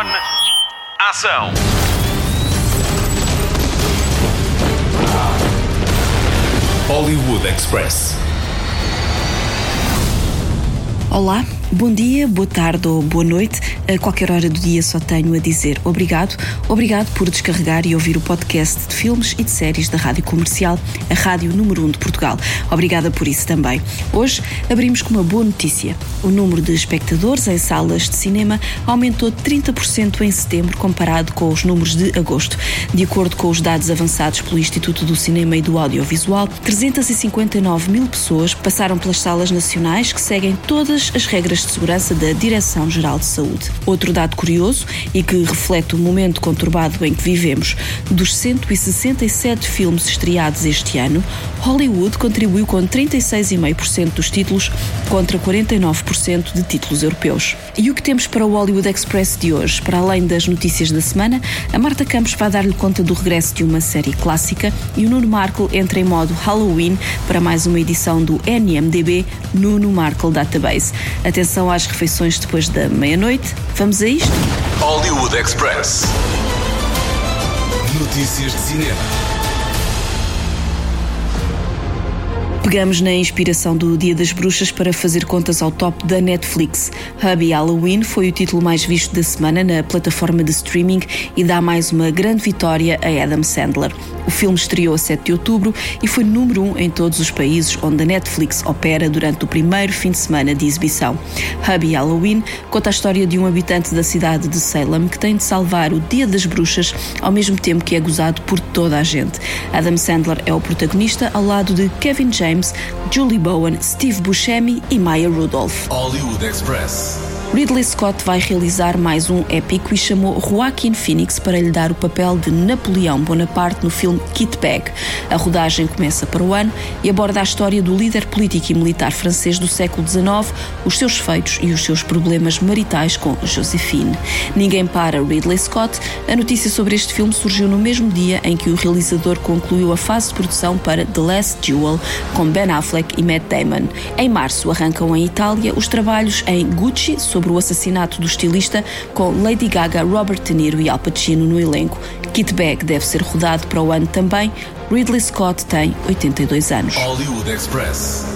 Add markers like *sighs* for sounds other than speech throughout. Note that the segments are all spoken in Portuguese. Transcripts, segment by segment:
On. Ação. Hollywood Express. Olá, bom dia, boa tarde ou boa noite. A qualquer hora do dia só tenho a dizer obrigado. Obrigado por descarregar e ouvir o podcast de filmes e de séries da Rádio Comercial, a Rádio Número 1 de Portugal. Obrigada por isso também. Hoje abrimos com uma boa notícia. O número de espectadores em salas de cinema aumentou 30% em setembro comparado com os números de agosto. De acordo com os dados avançados pelo Instituto do Cinema e do Audiovisual, 359 mil pessoas passaram pelas salas nacionais que seguem todas as regras de segurança da Direção-Geral de Saúde. Outro dado curioso e que reflete o momento conturbado em que vivemos: dos 167 filmes estreados este ano, Hollywood contribuiu com 36,5% dos títulos contra 49% de títulos europeus. E o que temos para o Hollywood Express de hoje? Para além das notícias da semana, a Marta Campos vai dar-lhe conta do regresso de uma série clássica e o Nuno Markle entra em modo Halloween para mais uma edição do NMDB Nuno Markle Database. Atenção às refeições depois da meia-noite. Vamos a isto? Hollywood Express. Notícias de cinema. Pegamos na inspiração do Dia das Bruxas para fazer contas ao top da Netflix. Hubby Halloween foi o título mais visto da semana na plataforma de streaming e dá mais uma grande vitória a Adam Sandler. O filme estreou a 7 de outubro e foi número 1 um em todos os países onde a Netflix opera durante o primeiro fim de semana de exibição. Hubby Halloween conta a história de um habitante da cidade de Salem que tem de salvar o Dia das Bruxas ao mesmo tempo que é gozado por toda a gente. Adam Sandler é o protagonista ao lado de Kevin James James, Julie Bowen, Steve Buscemi e Maya Rudolph. Hollywood Express. Ridley Scott vai realizar mais um épico e chamou Joaquin Phoenix para lhe dar o papel de Napoleão Bonaparte no filme Kit Bag. A rodagem começa para o ano e aborda a história do líder político e militar francês do século XIX, os seus feitos e os seus problemas maritais com Josephine. Ninguém para Ridley Scott. A notícia sobre este filme surgiu no mesmo dia em que o realizador concluiu a fase de produção para The Last Duel com Ben Affleck e Matt Damon. Em março arrancam em Itália os trabalhos em Gucci sobre sobre o assassinato do estilista, com Lady Gaga, Robert De Niro e Al Pacino no elenco. Kit Bag deve ser rodado para o ano também, Ridley Scott tem 82 anos.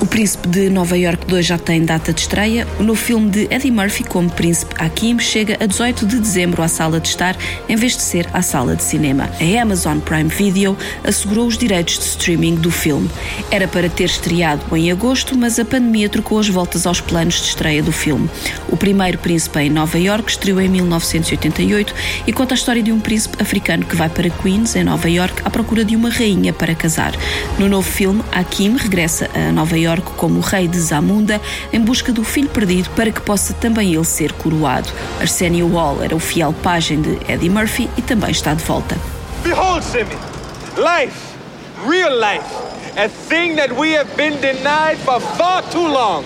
O Príncipe de Nova York 2 já tem data de estreia. O novo filme de Eddie Murphy como Príncipe Hakim chega a 18 de dezembro à sala de estar, em vez de ser à sala de cinema. A Amazon Prime Video assegurou os direitos de streaming do filme. Era para ter estreado em agosto, mas a pandemia trocou as voltas aos planos de estreia do filme. O primeiro Príncipe em Nova York estreou em 1988 e conta a história de um príncipe africano que vai para Queens, em Nova York, à procura de uma rainha rainha para casar. No novo filme, Hakim regressa a Nova York como o rei de Zamunda em busca do filho perdido para que possa também ele ser coroado. Arsenio Hall era o fiel pajem de Eddie Murphy e também está de volta. Behold, Simi, life, real life, a thing that we have been denied for far too long.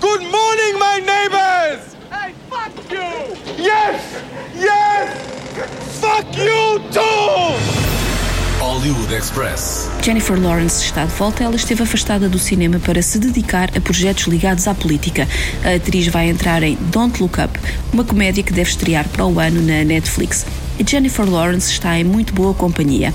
Good morning, my neighbors! Hey, fuck you! Yes! Yes! Fuck you too! Hollywood Express. Jennifer Lawrence está de volta. Ela esteve afastada do cinema para se dedicar a projetos ligados à política. A atriz vai entrar em Don't Look Up, uma comédia que deve estrear para o ano na Netflix. Jennifer Lawrence está em muito boa companhia.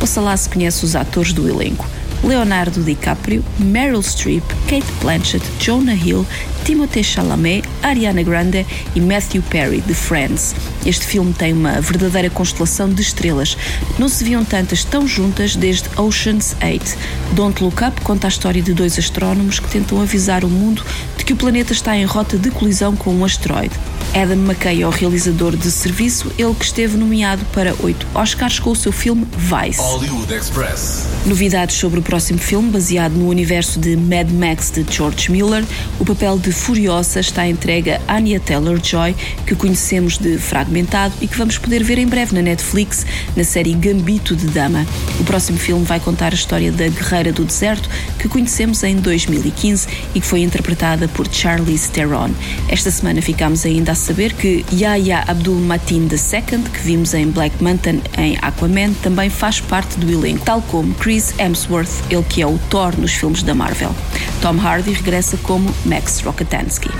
Ouça lá se conhece os atores do elenco. Leonardo DiCaprio, Meryl Streep, Kate Blanchett, Jonah Hill, Timothée Chalamet, Ariana Grande e Matthew Perry, de Friends. Este filme tem uma verdadeira constelação de estrelas. Não se viam tantas tão juntas desde Ocean's 8. Don't Look Up conta a história de dois astrónomos que tentam avisar o mundo de que o planeta está em rota de colisão com um asteroide. Adam McKay é o realizador de serviço, ele que esteve nomeado para oito Oscars com o seu filme Vice. Hollywood Express. Novidades sobre o próximo filme, baseado no universo de Mad Max de George Miller. O papel de Furiosa está entregue a Anya Taylor-Joy, que conhecemos de Fragmentado e que vamos poder ver em breve na Netflix, na série Gambito de Dama. O próximo filme vai contar a história da Guerreira do Deserto, que conhecemos em 2015 e que foi interpretada por Charlize Theron. Esta semana ficamos ainda a saber que Yahya Abdul Mateen II, que vimos em Black Mountain em Aquaman, também faz parte do elenco, tal como Chris Hemsworth, ele que é o Thor nos filmes da Marvel. Tom Hardy regressa como Max Rokatansky.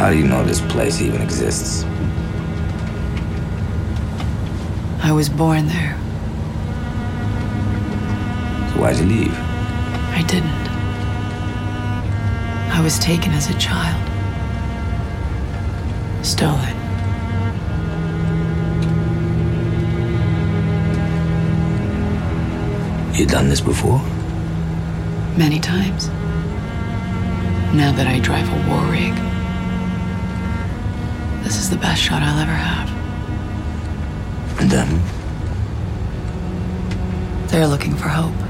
How do you know this place even exists? I was born there. So why'd you leave? I didn't. I was taken as a child. Stolen. You done this before? Many times. Now that I drive a war rig, this is the best shot I'll ever have. And then? They're looking for hope.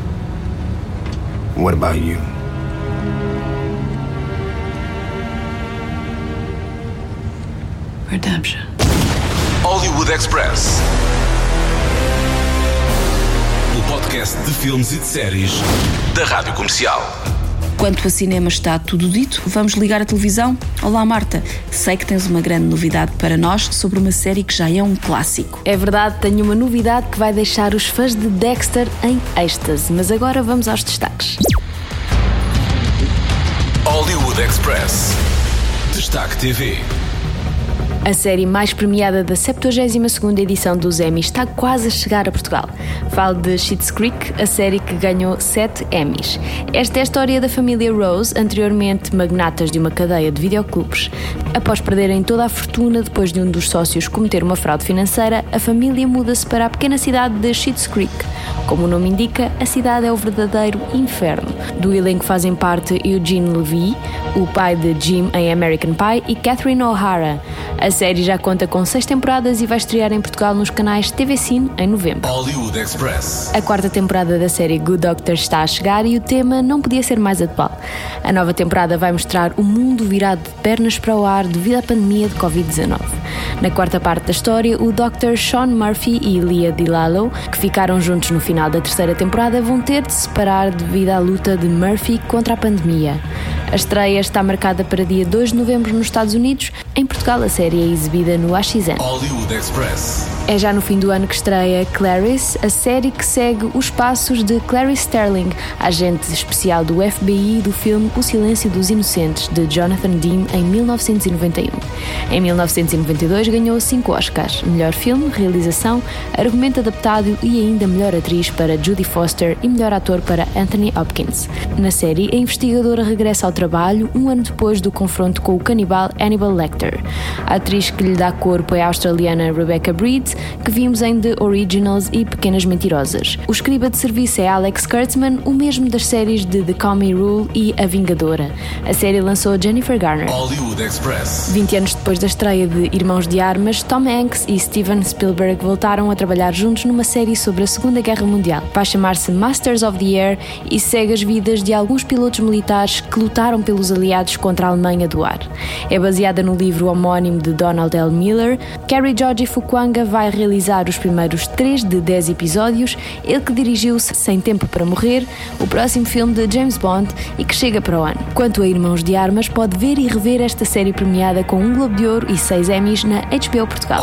What about you? Redemption. Hollywood Express. O podcast de filmes e de séries da Rádio Comercial. Quanto a cinema está tudo dito, vamos ligar a televisão? Olá Marta, sei que tens uma grande novidade para nós sobre uma série que já é um clássico. É verdade, tenho uma novidade que vai deixar os fãs de Dexter em êxtase, mas agora vamos aos destaques. Hollywood Express. Destaque TV. A série mais premiada da 72ª edição dos Emmys está quase a chegar a Portugal. Falo de Schitt's Creek, a série que ganhou 7 Emmys. Esta é a história da família Rose, anteriormente magnatas de uma cadeia de videoclubes. Após perderem toda a fortuna depois de um dos sócios cometer uma fraude financeira, a família muda-se para a pequena cidade de Schitt's Creek. Como o nome indica, a cidade é o verdadeiro inferno. Do elenco fazem parte Eugene Levy, o pai de Jim em American Pie, e Catherine O'Hara. A série já conta com seis temporadas e vai estrear em Portugal nos canais TV Cine em novembro. Hollywood Express. A quarta temporada da série Good Doctor está a chegar e o tema não podia ser mais atual. A nova temporada vai mostrar o mundo virado de pernas para o ar devido à pandemia de Covid-19. Na quarta parte da história, o Dr. Sean Murphy e Leah DiLallo, que ficaram juntos no final da terceira temporada, vão ter de se separar devido à luta de Murphy contra a pandemia. A estreia está marcada para dia 2 de novembro nos Estados Unidos. Em Portugal, a série é exibida no AXN. Hollywood Express. É já no fim do ano que estreia Clarice, a série que segue os passos de Clarice Sterling, agente especial do FBI do filme O Silêncio dos Inocentes, de Jonathan Dean, em 1991. Em 1992 ganhou cinco Oscars: melhor filme, realização, argumento adaptado e ainda melhor atriz para Judy Foster e melhor ator para Anthony Hopkins. Na série, a investigadora regressa ao trabalho um ano depois do confronto com o canibal Hannibal Lecter. A atriz que lhe dá corpo é a australiana Rebecca Breed, que vimos em The Originals e Pequenas Mentirosas. O escriba de serviço é Alex Kurtzman, o mesmo das séries de The Me Rule e A Vingadora. A série lançou Jennifer Garner. Hollywood Express. 20 anos depois da estreia de Irmãos de Armas, Tom Hanks e Steven Spielberg voltaram a trabalhar juntos numa série sobre a Segunda Guerra Mundial. Vai chamar-se Masters of the Air e segue as vidas de alguns pilotos militares que lutaram pelos aliados contra a Alemanha do ar. É baseada no livro homónimo de Donald L. Miller. Kerry George Fukuanga vai realizar os primeiros 3 de 10 episódios, ele que dirigiu-se Sem Tempo para Morrer, o próximo filme de James Bond e que chega para o ano. Quanto a Irmãos de Armas, pode ver e rever esta série premiada com um Globo de Ouro e 6 Emmys na HBO Portugal.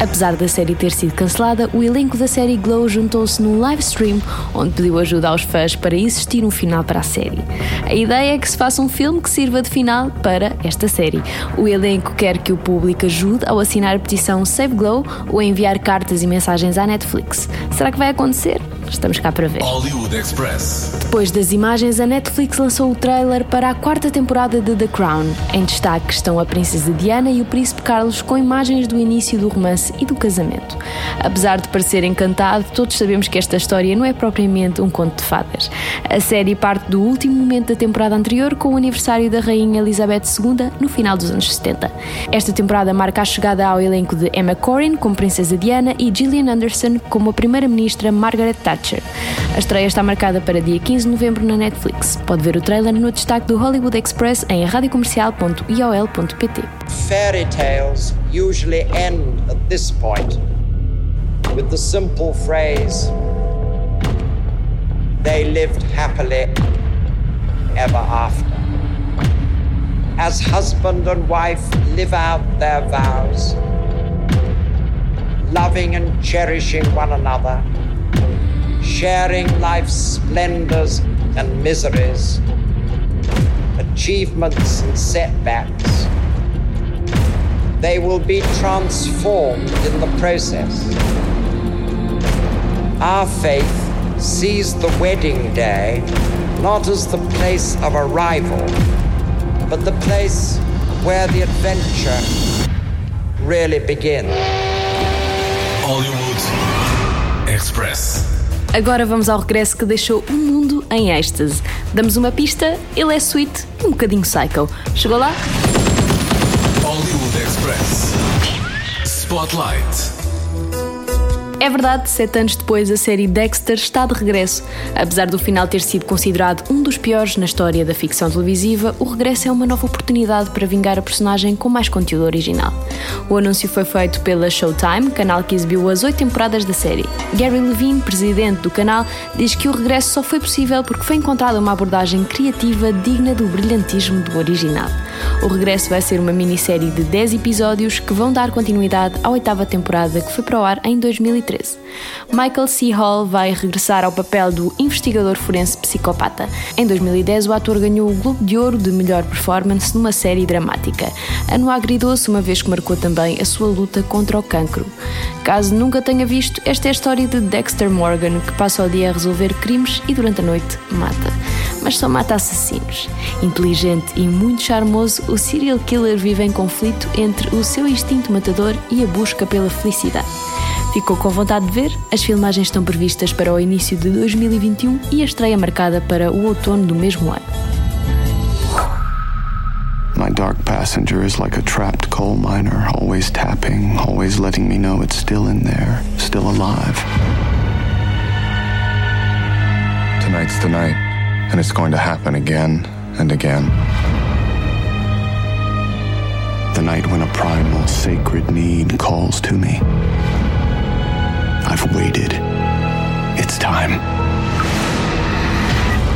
Apesar da série ter sido cancelada, o elenco da série Glow juntou-se num live stream onde pediu ajuda aos fãs para existir um final para a série. A ideia é que se faça um filme que sirva de final para esta série. O elenco quer que o público ajude ao assinar a petição Save Glow ou enviar cartas e mensagens à Netflix. Será que vai acontecer? Estamos cá para ver. Hollywood Express. Depois das imagens, a Netflix lançou o trailer para a quarta temporada de The Crown. Em destaque estão a Princesa Diana e o Príncipe Carlos com imagens do início do romance e do casamento. Apesar de parecer encantado, todos sabemos que esta história não é propriamente um conto de fadas. A série parte do último momento da temporada anterior com o aniversário da Rainha Elizabeth II no final dos anos 70. Esta temporada marca a chegada ao elenco de Emma Corrin como Princesa Diana e Gillian Anderson como a Primeira-Ministra Margaret Thatcher. A estreia está marcada para dia 15 de novembro na Netflix. Pode ver o trailer no destaque do Hollywood Express em radiocomercial.iol.pt. Fairy tales usually end at this point with the simple phrase, they lived happily ever after. as husband and wife live out their vows, loving and cherishing one another, sharing life's splendors and miseries, achievements and setbacks. They will be transformed in the process. Our faith sees the wedding day not as the place of arrival, but the place where the adventure really begins. Hollywood Express. Agora vamos ao regresso que deixou o mundo em êxtase. Damos uma pista, ele é sweet um bocadinho psycho. Chegou lá? Hollywood Express. Spotlight. É verdade, sete anos depois, a série Dexter está de regresso. Apesar do final ter sido considerado um dos piores na história da ficção televisiva, o regresso é uma nova oportunidade para vingar a personagem com mais conteúdo original. O anúncio foi feito pela Showtime, canal que exibiu as oito temporadas da série. Gary Levine, presidente do canal, diz que o regresso só foi possível porque foi encontrada uma abordagem criativa digna do brilhantismo do original. O regresso vai ser uma minissérie de 10 episódios que vão dar continuidade à oitava temporada que foi para o ar em 2013. Michael C. Hall vai regressar ao papel do investigador forense psicopata. Em 2010, o ator ganhou o Globo de Ouro de melhor performance numa série dramática. Ano agridoce, uma vez que marcou também a sua luta contra o cancro. Caso nunca tenha visto, esta é a história de Dexter Morgan, que passa o dia a resolver crimes e durante a noite mata. Mas só mata assassinos. Inteligente e muito charmoso, o serial killer vive em conflito entre o seu instinto matador e a busca pela felicidade. Ficou com vontade de ver? As filmagens estão previstas para o início de 2021 e a estreia marcada para o outono do mesmo ano. My dark passenger is like a trapped coal miner, always tapping, always letting me know it's still in there, still alive. Tonight's the night, and it's going to happen again and again. The night when a primal, sacred need calls to me. I've waited. It's time.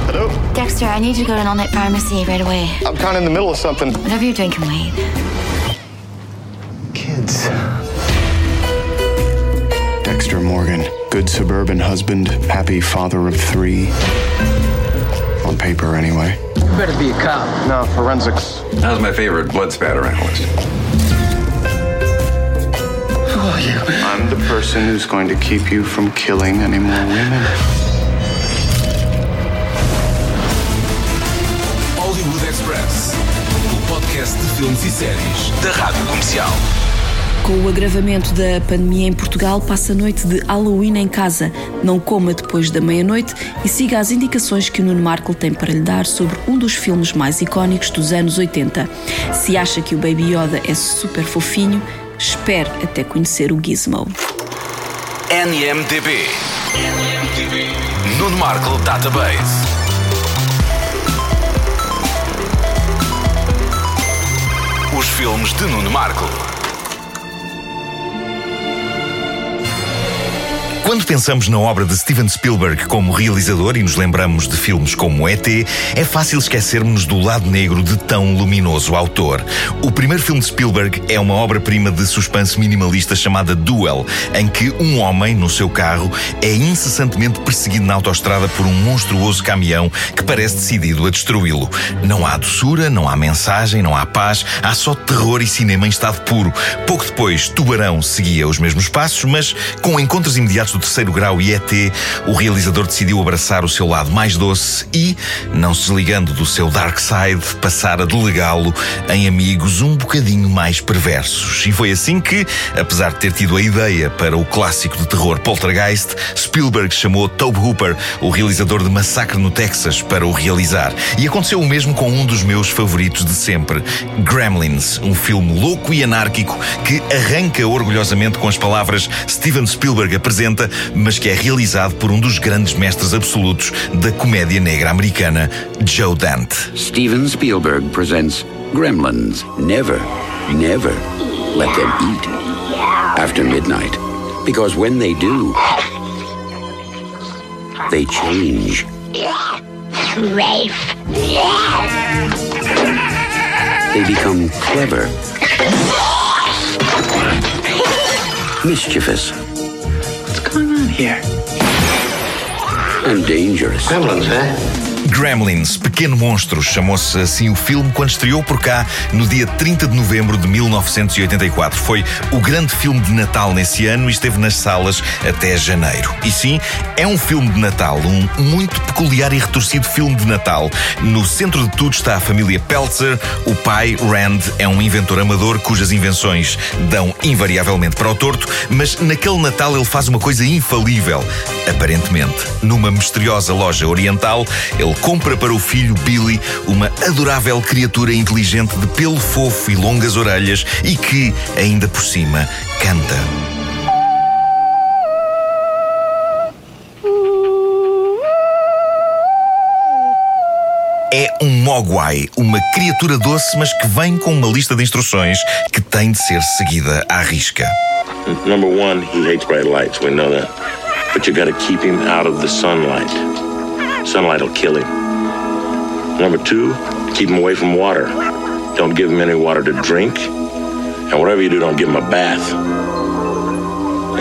Hello? Dexter, I need you to go to an all-night pharmacy right away. I'm kind of in the middle of something. Whatever you're doing can wait. Kids. Dexter Morgan, good suburban husband, happy father of three. On paper, anyway. You better be a cop. No, forensics. That was my favorite blood spatter analyst. Who are you? I'm the person who's going to keep you from killing any more women. Hollywood Express. O podcast de filmes e séries da Rádio Comercial. Com o agravamento da pandemia em Portugal, passa a noite de Halloween em casa. Não coma depois da meia-noite e siga as indicações que o Nuno Markle tem para lhe dar sobre um dos filmes mais icónicos dos anos 80. Se acha que o Baby Yoda é super fofinho, espere até conhecer o Gizmo. NMDB. Nuno Markle Database. Os filmes de Nuno Markle. Quando pensamos na obra de Steven Spielberg como realizador e nos lembramos de filmes como ET, é fácil esquecermos do lado negro de tão luminoso autor. O primeiro filme de Spielberg é uma obra-prima de suspense minimalista chamada Duel, em que um homem, no seu carro, é incessantemente perseguido na autoestrada por um monstruoso caminhão que parece decidido a destruí-lo. Não há doçura, não há mensagem, não há paz, há só terror e cinema em estado puro. Pouco depois, Tubarão seguia os mesmos passos, mas com encontros imediatos do terceiro grau e ET, o realizador decidiu abraçar o seu lado mais doce e, não se desligando do seu dark side, passar a delegá-lo em amigos um bocadinho mais perversos. E foi assim que, apesar de ter tido a ideia para o clássico de terror Poltergeist, Spielberg chamou Tobe Hooper, o realizador de Massacre no Texas, para o realizar. E aconteceu o mesmo com um dos meus favoritos de sempre, Gremlins, um filme louco e anárquico que arranca orgulhosamente com as palavras Steven Spielberg apresenta mas que é realizado por um dos grandes mestres absolutos da comédia negra americana, Joe Dante. Steven Spielberg presents Gremlins. Never, never let them eat after midnight. Because when they do, they change. Rafe. they become clever, mischievous, What's going on here? and dangerous. Gremlins, eh? Gremlins, Pequeno Monstro, chamou-se assim o filme quando estreou por cá no dia 30 de novembro de 1984. Foi o grande filme de Natal nesse ano e esteve nas salas até janeiro. E sim, é um filme de Natal, um muito peculiar e retorcido filme de Natal. No centro de tudo está a família Peltzer. O pai, Rand, é um inventor amador cujas invenções dão invariavelmente para o torto, mas naquele Natal ele faz uma coisa infalível. Aparentemente, numa misteriosa loja oriental, ele compra para o filho Billy uma adorável criatura inteligente de pelo fofo e longas orelhas e que, ainda por cima, canta. É um Mogwai, uma criatura doce, mas que vem com uma lista de instruções que tem de ser seguida à risca. Number one, he hates bright lights. We know that. But you got keep him out of the sunlight. Sunlight will kill him. Number two, keep him away from water. Don't give him any water to drink. And whatever you do, don't give him a bath.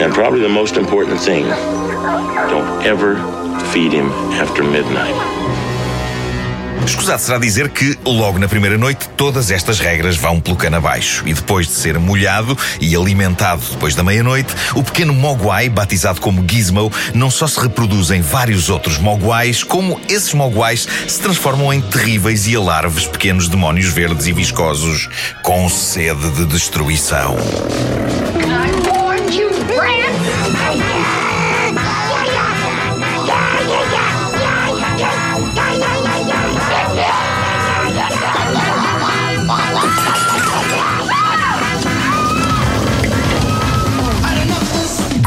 And probably the most important thing, don't ever feed him after midnight. Escusado será dizer que, logo na primeira noite, todas estas regras vão pelo cano abaixo. E depois de ser molhado e alimentado depois da meia-noite, o pequeno Mogwai, batizado como Gizmo, não só se reproduz em vários outros Mogwais, como esses Mogwais se transformam em terríveis e alarves pequenos demónios verdes e viscosos com sede de destruição.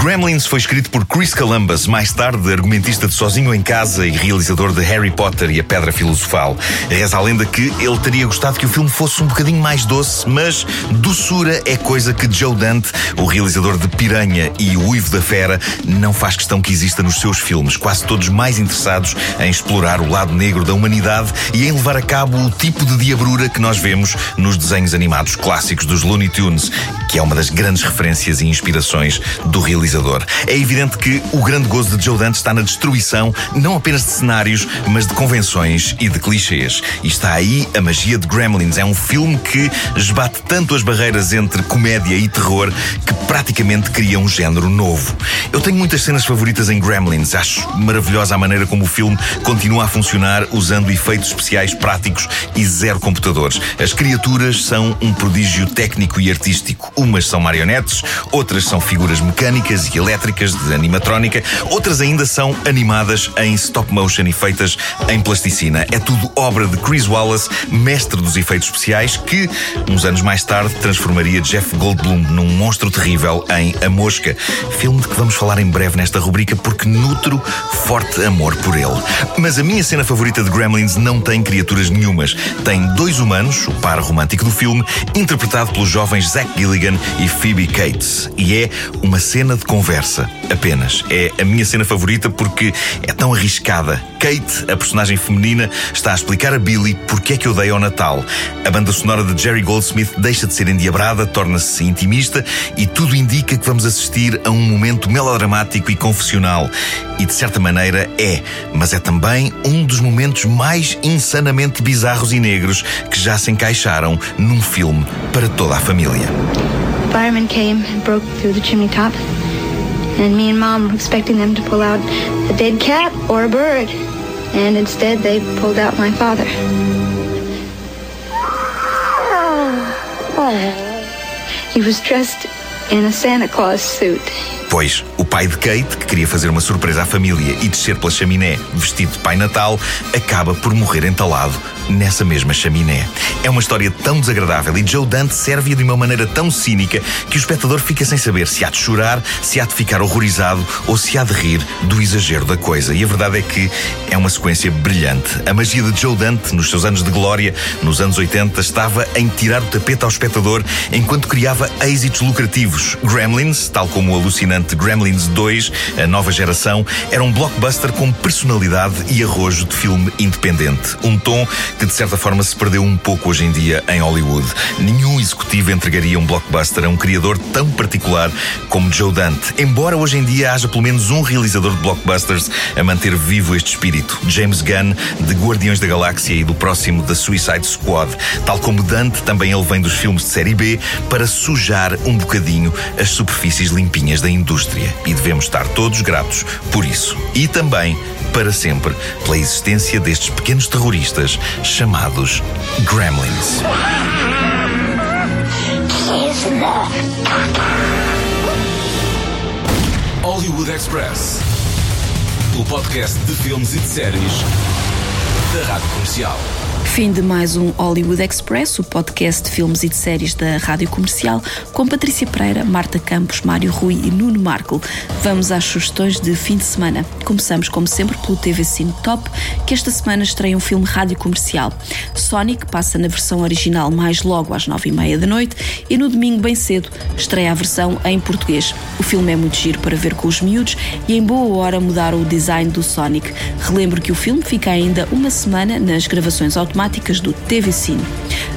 Gremlins foi escrito por Chris Columbus, mais tarde argumentista de Sozinho em Casa e realizador de Harry Potter e a Pedra Filosofal. Reza a lenda que ele teria gostado que o filme fosse um bocadinho mais doce, mas doçura é coisa que Joe Dante, o realizador de Piranha e O Uivo da Fera, não faz questão que exista nos seus filmes, quase todos mais interessados em explorar o lado negro da humanidade e em levar a cabo o tipo de diabrura que nós vemos nos desenhos animados clássicos dos Looney Tunes, que é uma das grandes referências e inspirações do realizador. É evidente que o grande gozo de Joe Dante está na destruição não apenas de cenários, mas de convenções e de clichês. E está aí a magia de Gremlins. É um filme que esbate tanto as barreiras entre comédia e terror que praticamente cria um género novo. Eu tenho muitas cenas favoritas em Gremlins. Acho maravilhosa a maneira como o filme continua a funcionar usando efeitos especiais práticos e zero computadores. As criaturas são um prodígio técnico e artístico. Umas são marionetes, outras são figuras mecânicas e elétricas de animatrónica, outras ainda são animadas em stop motion e feitas em plasticina. É tudo obra de Chris Wallace, mestre dos efeitos especiais, que, uns anos mais tarde, transformaria Jeff Goldblum num monstro terrível em A Mosca, filme de que vamos falar em breve nesta rubrica porque nutro forte amor por ele. Mas a minha cena favorita de Gremlins não tem criaturas nenhumas. Tem dois humanos, o par romântico do filme, interpretado pelos jovens Zach Gilligan e Phoebe Cates. E é uma cena de conversa, apenas. É a minha cena favorita porque é tão arriscada. Kate, a personagem feminina, está a explicar a Billy porque é que odeia o Natal. A banda sonora de Jerry Goldsmith deixa de ser endiabrada, torna-se intimista e tudo indica que vamos assistir a um momento melodramático e confessional. E de certa maneira é, mas é também um dos momentos mais insanamente bizarros e negros que já se encaixaram num filme para toda a família. The firemen came and broke through the chimney top. And me and Mom were expecting them to pull out a dead cat or a bird. And instead, they pulled out my father. *sighs* He was dressed in a Santa Claus suit. Pois, o pai de Kate, que queria fazer uma surpresa à família e descer pela chaminé vestido de Pai Natal, acaba por morrer entalado nessa mesma chaminé. É uma história tão desagradável e Joe Dante serve-a de uma maneira tão cínica que o espectador fica sem saber se há de chorar, se há de ficar horrorizado ou se há de rir do exagero da coisa. E a verdade é que é uma sequência brilhante. A magia de Joe Dante, nos seus anos de glória, nos anos 80, estava em tirar o tapete ao espectador enquanto criava êxitos lucrativos. Gremlins, tal como o alucinante Gremlins Blockbusters 2, a nova geração, era um blockbuster com personalidade e arrojo de filme independente. Um tom que, de certa forma, se perdeu um pouco hoje em dia em Hollywood. Nenhum executivo entregaria um blockbuster a um criador tão particular como Joe Dante, embora hoje em dia haja pelo menos um realizador de blockbusters a manter vivo este espírito, James Gunn, de Guardiões da Galáxia e do próximo da Suicide Squad. Tal como Dante, também ele vem dos filmes de série B para sujar um bocadinho as superfícies limpinhas da indústria. E devemos estar todos gratos por isso. E também, para sempre, pela existência destes pequenos terroristas chamados Gremlins. Hollywood Express. O podcast de filmes e de séries da Rádio Comercial. Fim de mais um Hollywood Express, o podcast de filmes e de séries da Rádio Comercial, com Patrícia Pereira, Marta Campos, Mário Rui e Nuno Marco. Vamos às sugestões de fim de semana. Começamos, como sempre, pelo TV Cine Top, que esta semana estreia um filme rádio comercial. Sonic passa na versão original mais logo às nove e meia da noite e no domingo, bem cedo, estreia a versão em português. O filme é muito giro para ver com os miúdos e em boa hora mudaram o design do Sonic. Relembro que o filme fica ainda uma semana nas gravações automáticas do TV Cine.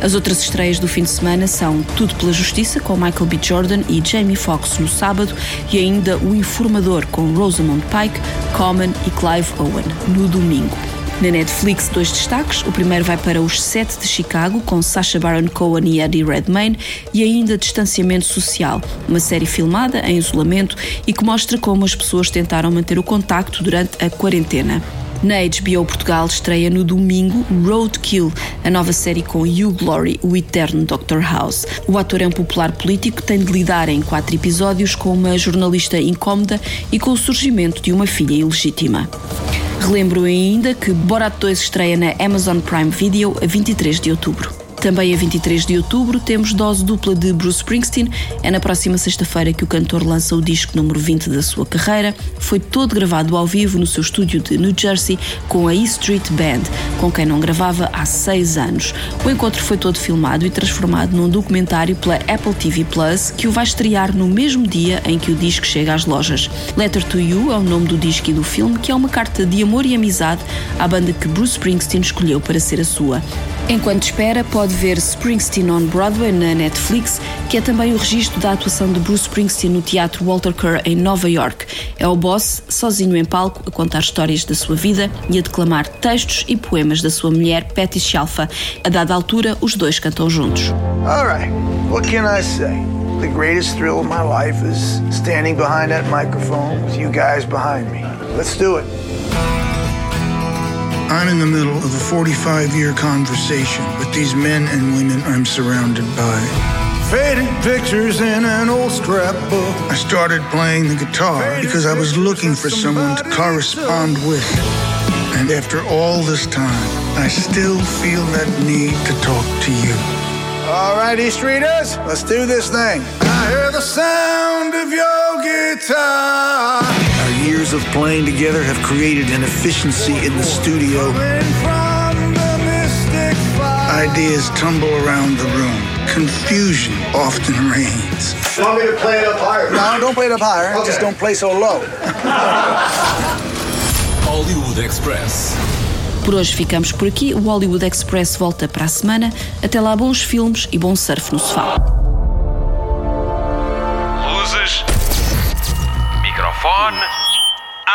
As outras estreias do fim de semana são Tudo pela Justiça, com Michael B. Jordan e Jamie Foxx no sábado, e ainda O Informador, com Rosamund Pike, Common e Clive Owen, no domingo. Na Netflix, dois destaques. O primeiro vai para Os Sete de Chicago, com Sacha Baron Cohen e Eddie Redmayne, e ainda Distanciamento Social, uma série filmada em isolamento e que mostra como as pessoas tentaram manter o contacto durante a quarentena. Na HBO Portugal estreia no domingo Roadkill, a nova série com Hugh Laurie, o eterno Dr. House. O ator é um popular político que tem de lidar em quatro episódios com uma jornalista incómoda e com o surgimento de uma filha ilegítima. Relembro ainda que Borat 2 estreia na Amazon Prime Video a 23 de outubro. Também a 23 de outubro temos dose dupla de Bruce Springsteen. É na próxima sexta-feira que o cantor lança o disco número 20 da sua carreira. Foi todo gravado ao vivo no seu estúdio de New Jersey com a E Street Band, com quem não gravava há seis anos. O encontro foi todo filmado e transformado num documentário pela Apple TV Plus, que o vai estrear no mesmo dia em que o disco chega às lojas. Letter to You é o nome do disco e do filme, que é uma carta de amor e amizade à banda que Bruce Springsteen escolheu para ser a sua. Enquanto espera, pode ver Springsteen on Broadway na Netflix, que é também o registro da atuação de Bruce Springsteen no Teatro Walter Kerr em Nova York. É o boss, sozinho em palco, a contar histórias da sua vida e a declamar textos e poemas da sua mulher, Patty Shalfa. A dada altura, os dois cantam juntos. All right, what can I say? The greatest thrill of my life is standing behind that microphone with you guys behind me. Let's do it. I'm in the middle of a 45 year conversation with these men and women I'm surrounded by. Faded pictures in an old scrapbook. I started playing the guitar because I was looking for someone to correspond with. And after all this time, I still feel that need to talk to you. All right, East Streeters, let's do this thing. I hear the sound years of playing together have created an efficiency in the studio. Ideas tumble around the room. Confusion often reigns. You want me to play it up higher? No, don't play it up higher. Just don't play so low. *laughs* Hollywood Express. Por hoje ficamos por aqui. O Hollywood Express volta para a semana. Até lá, bons filmes e bom surf no sofá. Luzes. Microfone.